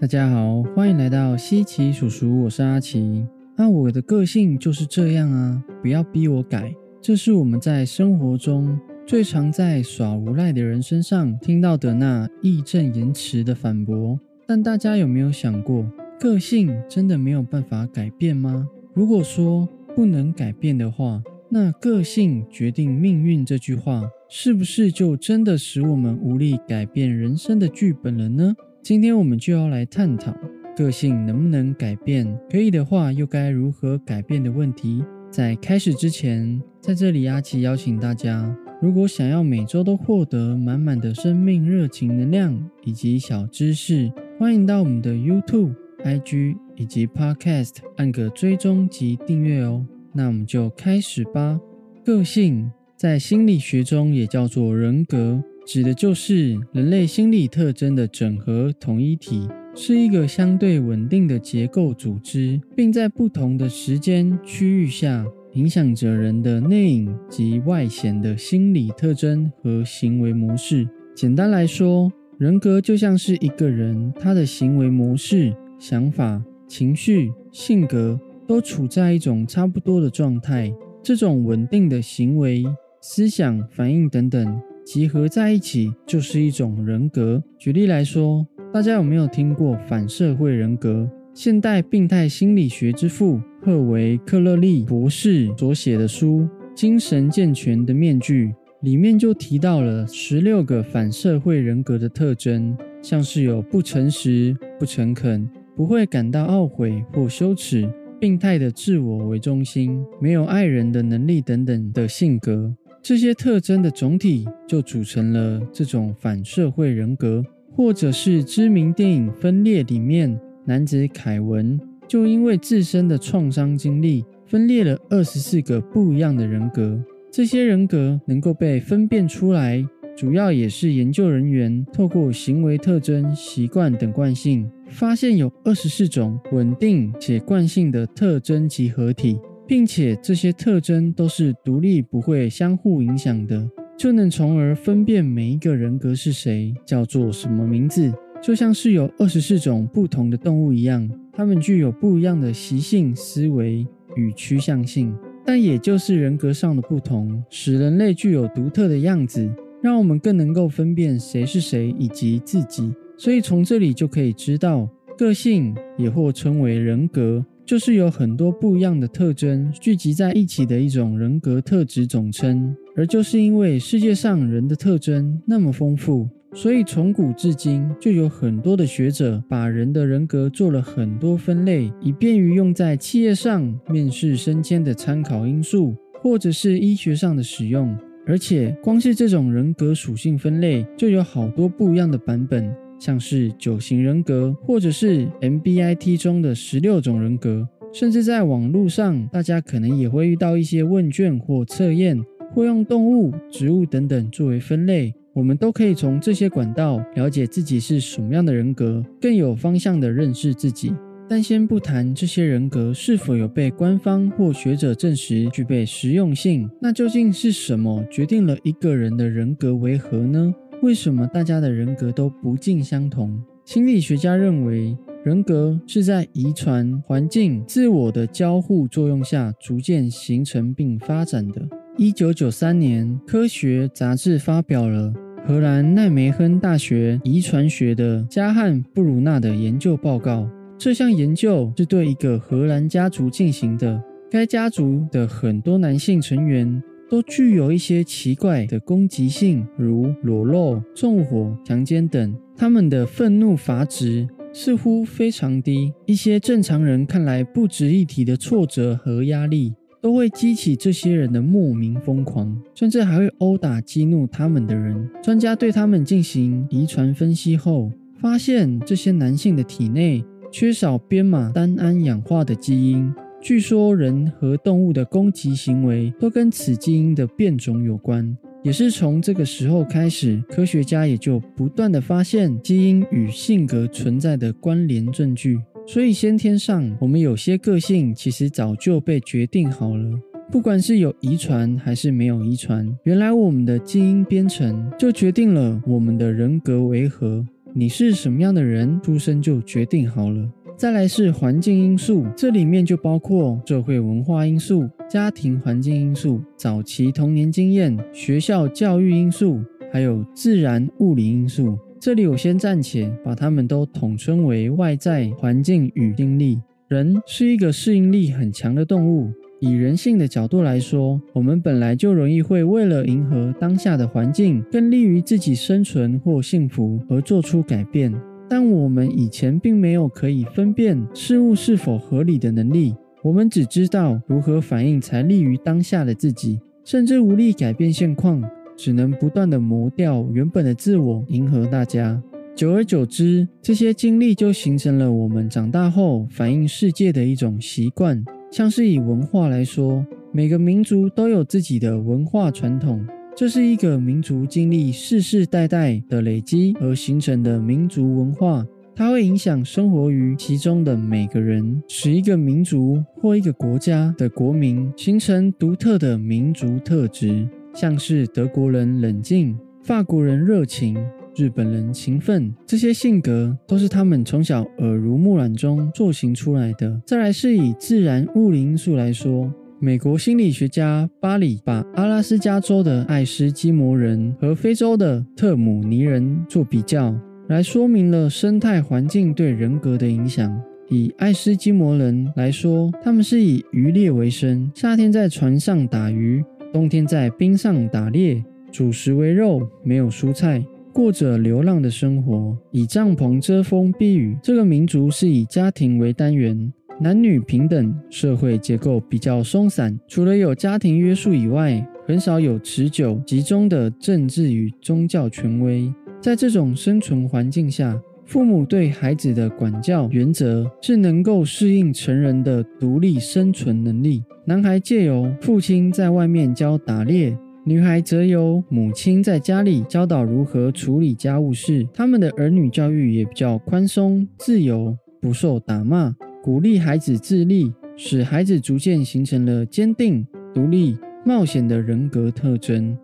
大家好，欢迎来到西奇叔叔，我是阿奇。那我的个性就是这样啊，不要逼我改。这是我们在生活中最常在耍无赖的人身上听到的那义正言辞的反驳。但大家有没有想过，个性真的没有办法改变吗？如果说不能改变的话，那个性决定命运这句话，是不是就真的使我们无力改变人生的剧本了呢？今天我们就要来探讨个性能不能改变，可以的话又该如何改变的问题。在开始之前，在这里阿奇邀请大家，如果想要每周都获得满满的生命热情能量以及小知识，欢迎到我们的 YouTube、IG 以及 Podcast 按个追踪及订阅哦。那我们就开始吧。个性在心理学中也叫做人格。指的就是人类心理特征的整合统一体，是一个相对稳定的结构组织，并在不同的时间区域下影响着人的内隐及外显的心理特征和行为模式。简单来说，人格就像是一个人，他的行为模式、想法、情绪、性格都处在一种差不多的状态。这种稳定的行为、思想、反应等等。集合在一起就是一种人格。举例来说，大家有没有听过反社会人格？现代病态心理学之父赫维·克勒利博士所写的书《精神健全的面具》里面就提到了十六个反社会人格的特征，像是有不诚实、不诚恳、不会感到懊悔或羞耻、病态的自我为中心、没有爱人的能力等等的性格。这些特征的总体就组成了这种反社会人格，或者是知名电影《分裂》里面男子凯文就因为自身的创伤经历，分裂了二十四个不一样的人格。这些人格能够被分辨出来，主要也是研究人员透过行为特征、习惯等惯性，发现有二十四种稳定且惯性的特征集合体。并且这些特征都是独立，不会相互影响的，就能从而分辨每一个人格是谁，叫做什么名字。就像是有二十四种不同的动物一样，它们具有不一样的习性、思维与趋向性。但也就是人格上的不同，使人类具有独特的样子，让我们更能够分辨谁是谁以及自己。所以从这里就可以知道，个性也或称为人格。就是有很多不一样的特征聚集在一起的一种人格特质总称，而就是因为世界上人的特征那么丰富，所以从古至今就有很多的学者把人的人格做了很多分类，以便于用在企业上面试升迁的参考因素，或者是医学上的使用。而且光是这种人格属性分类就有好多不一样的版本。像是九型人格，或者是 MBIT 中的十六种人格，甚至在网络上，大家可能也会遇到一些问卷或测验，会用动物、植物等等作为分类。我们都可以从这些管道了解自己是什么样的人格，更有方向的认识自己。但先不谈这些人格是否有被官方或学者证实具备实用性，那究竟是什么决定了一个人的人格为何呢？为什么大家的人格都不尽相同？心理学家认为，人格是在遗传、环境、自我的交互作用下逐渐形成并发展的。一九九三年，《科学》杂志发表了荷兰奈梅亨大学遗传学的加汉布鲁纳的研究报告。这项研究是对一个荷兰家族进行的，该家族的很多男性成员。都具有一些奇怪的攻击性，如裸露、纵火、强奸等。他们的愤怒阀值似乎非常低。一些正常人看来不值一提的挫折和压力，都会激起这些人的莫名疯狂，甚至还会殴打激怒他们的人。专家对他们进行遗传分析后，发现这些男性的体内缺少编码单胺氧化的基因。据说人和动物的攻击行为都跟此基因的变种有关，也是从这个时候开始，科学家也就不断的发现基因与性格存在的关联证据。所以先天上，我们有些个性其实早就被决定好了，不管是有遗传还是没有遗传，原来我们的基因编程就决定了我们的人格为何。你是什么样的人，出生就决定好了。再来是环境因素，这里面就包括社会文化因素、家庭环境因素、早期童年经验、学校教育因素，还有自然物理因素。这里我先暂且把它们都统称为外在环境与经历。人是一个适应力很强的动物。以人性的角度来说，我们本来就容易会为了迎合当下的环境，更利于自己生存或幸福而做出改变。但我们以前并没有可以分辨事物是否合理的能力，我们只知道如何反应才利于当下的自己，甚至无力改变现况，只能不断的磨掉原本的自我，迎合大家。久而久之，这些经历就形成了我们长大后反映世界的一种习惯。像是以文化来说，每个民族都有自己的文化传统，这是一个民族经历世世代代的累积而形成的民族文化，它会影响生活于其中的每个人，使一个民族或一个国家的国民形成独特的民族特质，像是德国人冷静，法国人热情。日本人勤奋，这些性格都是他们从小耳濡目染中塑形出来的。再来是以自然物理因素来说，美国心理学家巴里把阿拉斯加州的爱斯基摩人和非洲的特姆尼人做比较，来说明了生态环境对人格的影响。以爱斯基摩人来说，他们是以渔猎为生，夏天在船上打鱼，冬天在冰上打猎，主食为肉，没有蔬菜。过着流浪的生活，以帐篷遮风避雨。这个民族是以家庭为单元，男女平等，社会结构比较松散。除了有家庭约束以外，很少有持久集中的政治与宗教权威。在这种生存环境下，父母对孩子的管教原则是能够适应成人的独立生存能力。男孩借由父亲在外面教打猎。女孩则由母亲在家里教导如何处理家务事，他们的儿女教育也比较宽松、自由，不受打骂，鼓励孩子自立，使孩子逐渐形成了坚定、独立、冒险的人格特征。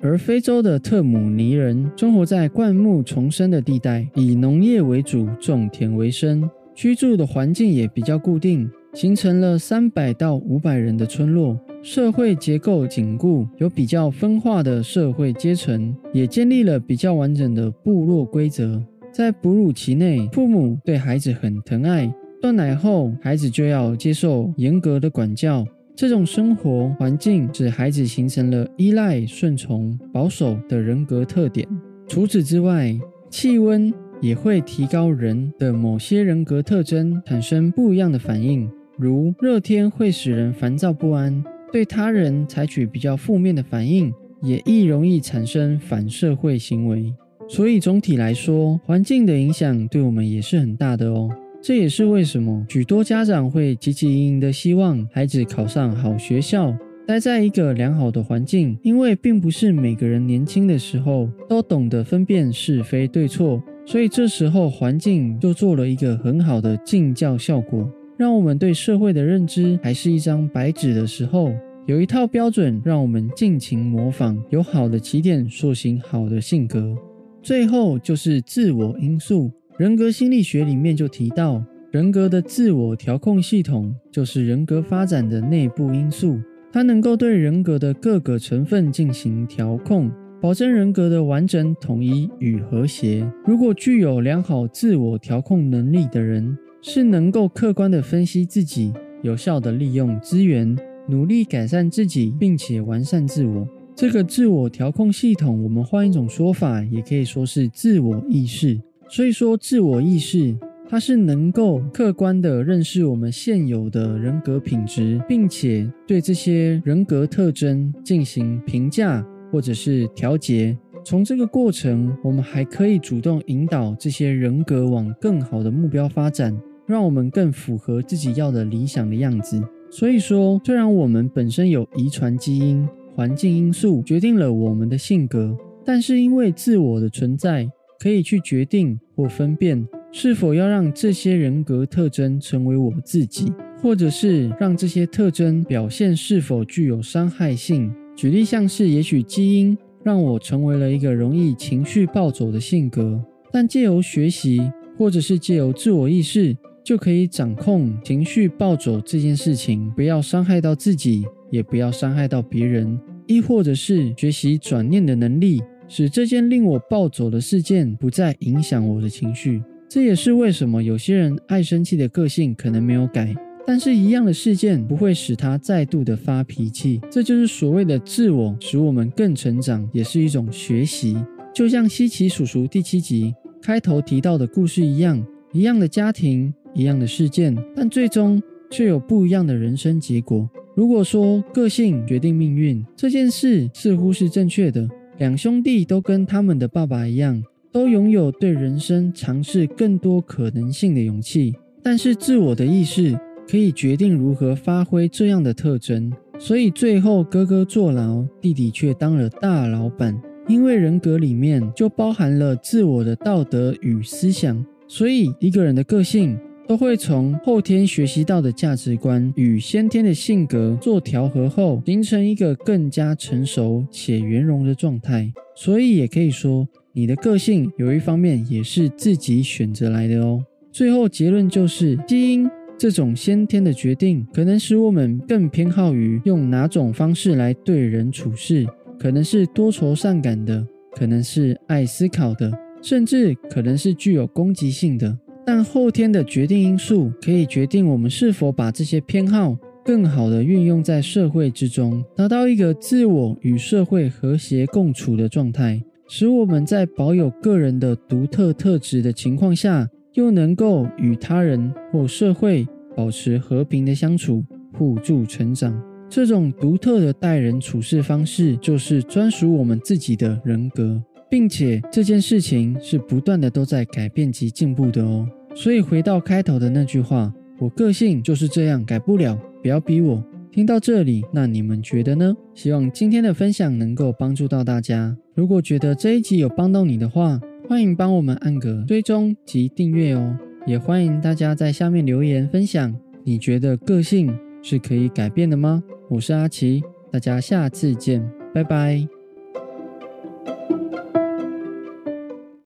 而非洲的特姆尼人生活在灌木丛生的地带，以农业为主，种田为生，居住的环境也比较固定，形成了三百到五百人的村落。社会结构紧固，有比较分化的社会阶层，也建立了比较完整的部落规则。在哺乳期内，父母对孩子很疼爱；断奶后，孩子就要接受严格的管教。这种生活环境使孩子形成了依赖、顺从、保守的人格特点。除此之外，气温也会提高人的某些人格特征，产生不一样的反应，如热天会使人烦躁不安。对他人采取比较负面的反应，也易容易产生反社会行为。所以总体来说，环境的影响对我们也是很大的哦。这也是为什么许多家长会积极营营的希望孩子考上好学校，待在一个良好的环境。因为并不是每个人年轻的时候都懂得分辨是非对错，所以这时候环境就做了一个很好的敬教效果。让我们对社会的认知还是一张白纸的时候，有一套标准让我们尽情模仿，有好的起点塑形好的性格。最后就是自我因素，人格心理学里面就提到，人格的自我调控系统就是人格发展的内部因素，它能够对人格的各个成分进行调控，保证人格的完整、统一与和谐。如果具有良好自我调控能力的人，是能够客观的分析自己，有效的利用资源，努力改善自己，并且完善自我。这个自我调控系统，我们换一种说法，也可以说是自我意识。所以说，自我意识它是能够客观的认识我们现有的人格品质，并且对这些人格特征进行评价或者是调节。从这个过程，我们还可以主动引导这些人格往更好的目标发展，让我们更符合自己要的理想的样子。所以说，虽然我们本身有遗传基因、环境因素决定了我们的性格，但是因为自我的存在，可以去决定或分辨是否要让这些人格特征成为我自己，或者是让这些特征表现是否具有伤害性。举例像是，也许基因。让我成为了一个容易情绪暴走的性格，但借由学习，或者是借由自我意识，就可以掌控情绪暴走这件事情，不要伤害到自己，也不要伤害到别人。亦或者是学习转念的能力，使这件令我暴走的事件不再影响我的情绪。这也是为什么有些人爱生气的个性可能没有改，但是一样的事件不会使他再度的发脾气。这就是所谓的自我使我们更成长，也是一种学习。就像西奇叔叔第七集开头提到的故事一样，一样的家庭，一样的事件，但最终却有不一样的人生结果。如果说个性决定命运这件事似乎是正确的，两兄弟都跟他们的爸爸一样。都拥有对人生尝试更多可能性的勇气，但是自我的意识可以决定如何发挥这样的特征。所以最后哥哥坐牢，弟弟却当了大老板。因为人格里面就包含了自我的道德与思想，所以一个人的个性都会从后天学习到的价值观与先天的性格做调和后，形成一个更加成熟且圆融的状态。所以也可以说。你的个性有一方面也是自己选择来的哦。最后结论就是，基因这种先天的决定，可能使我们更偏好于用哪种方式来对人处事，可能是多愁善感的，可能是爱思考的，甚至可能是具有攻击性的。但后天的决定因素可以决定我们是否把这些偏好更好的运用在社会之中，达到一个自我与社会和谐共处的状态。使我们在保有个人的独特特质的情况下，又能够与他人或社会保持和平的相处，互助成长。这种独特的待人处事方式，就是专属我们自己的人格，并且这件事情是不断的都在改变及进步的哦。所以回到开头的那句话，我个性就是这样，改不了，不要逼我。听到这里，那你们觉得呢？希望今天的分享能够帮助到大家。如果觉得这一集有帮到你的话，欢迎帮我们按个追踪及订阅哦。也欢迎大家在下面留言分享，你觉得个性是可以改变的吗？我是阿奇，大家下次见，拜拜。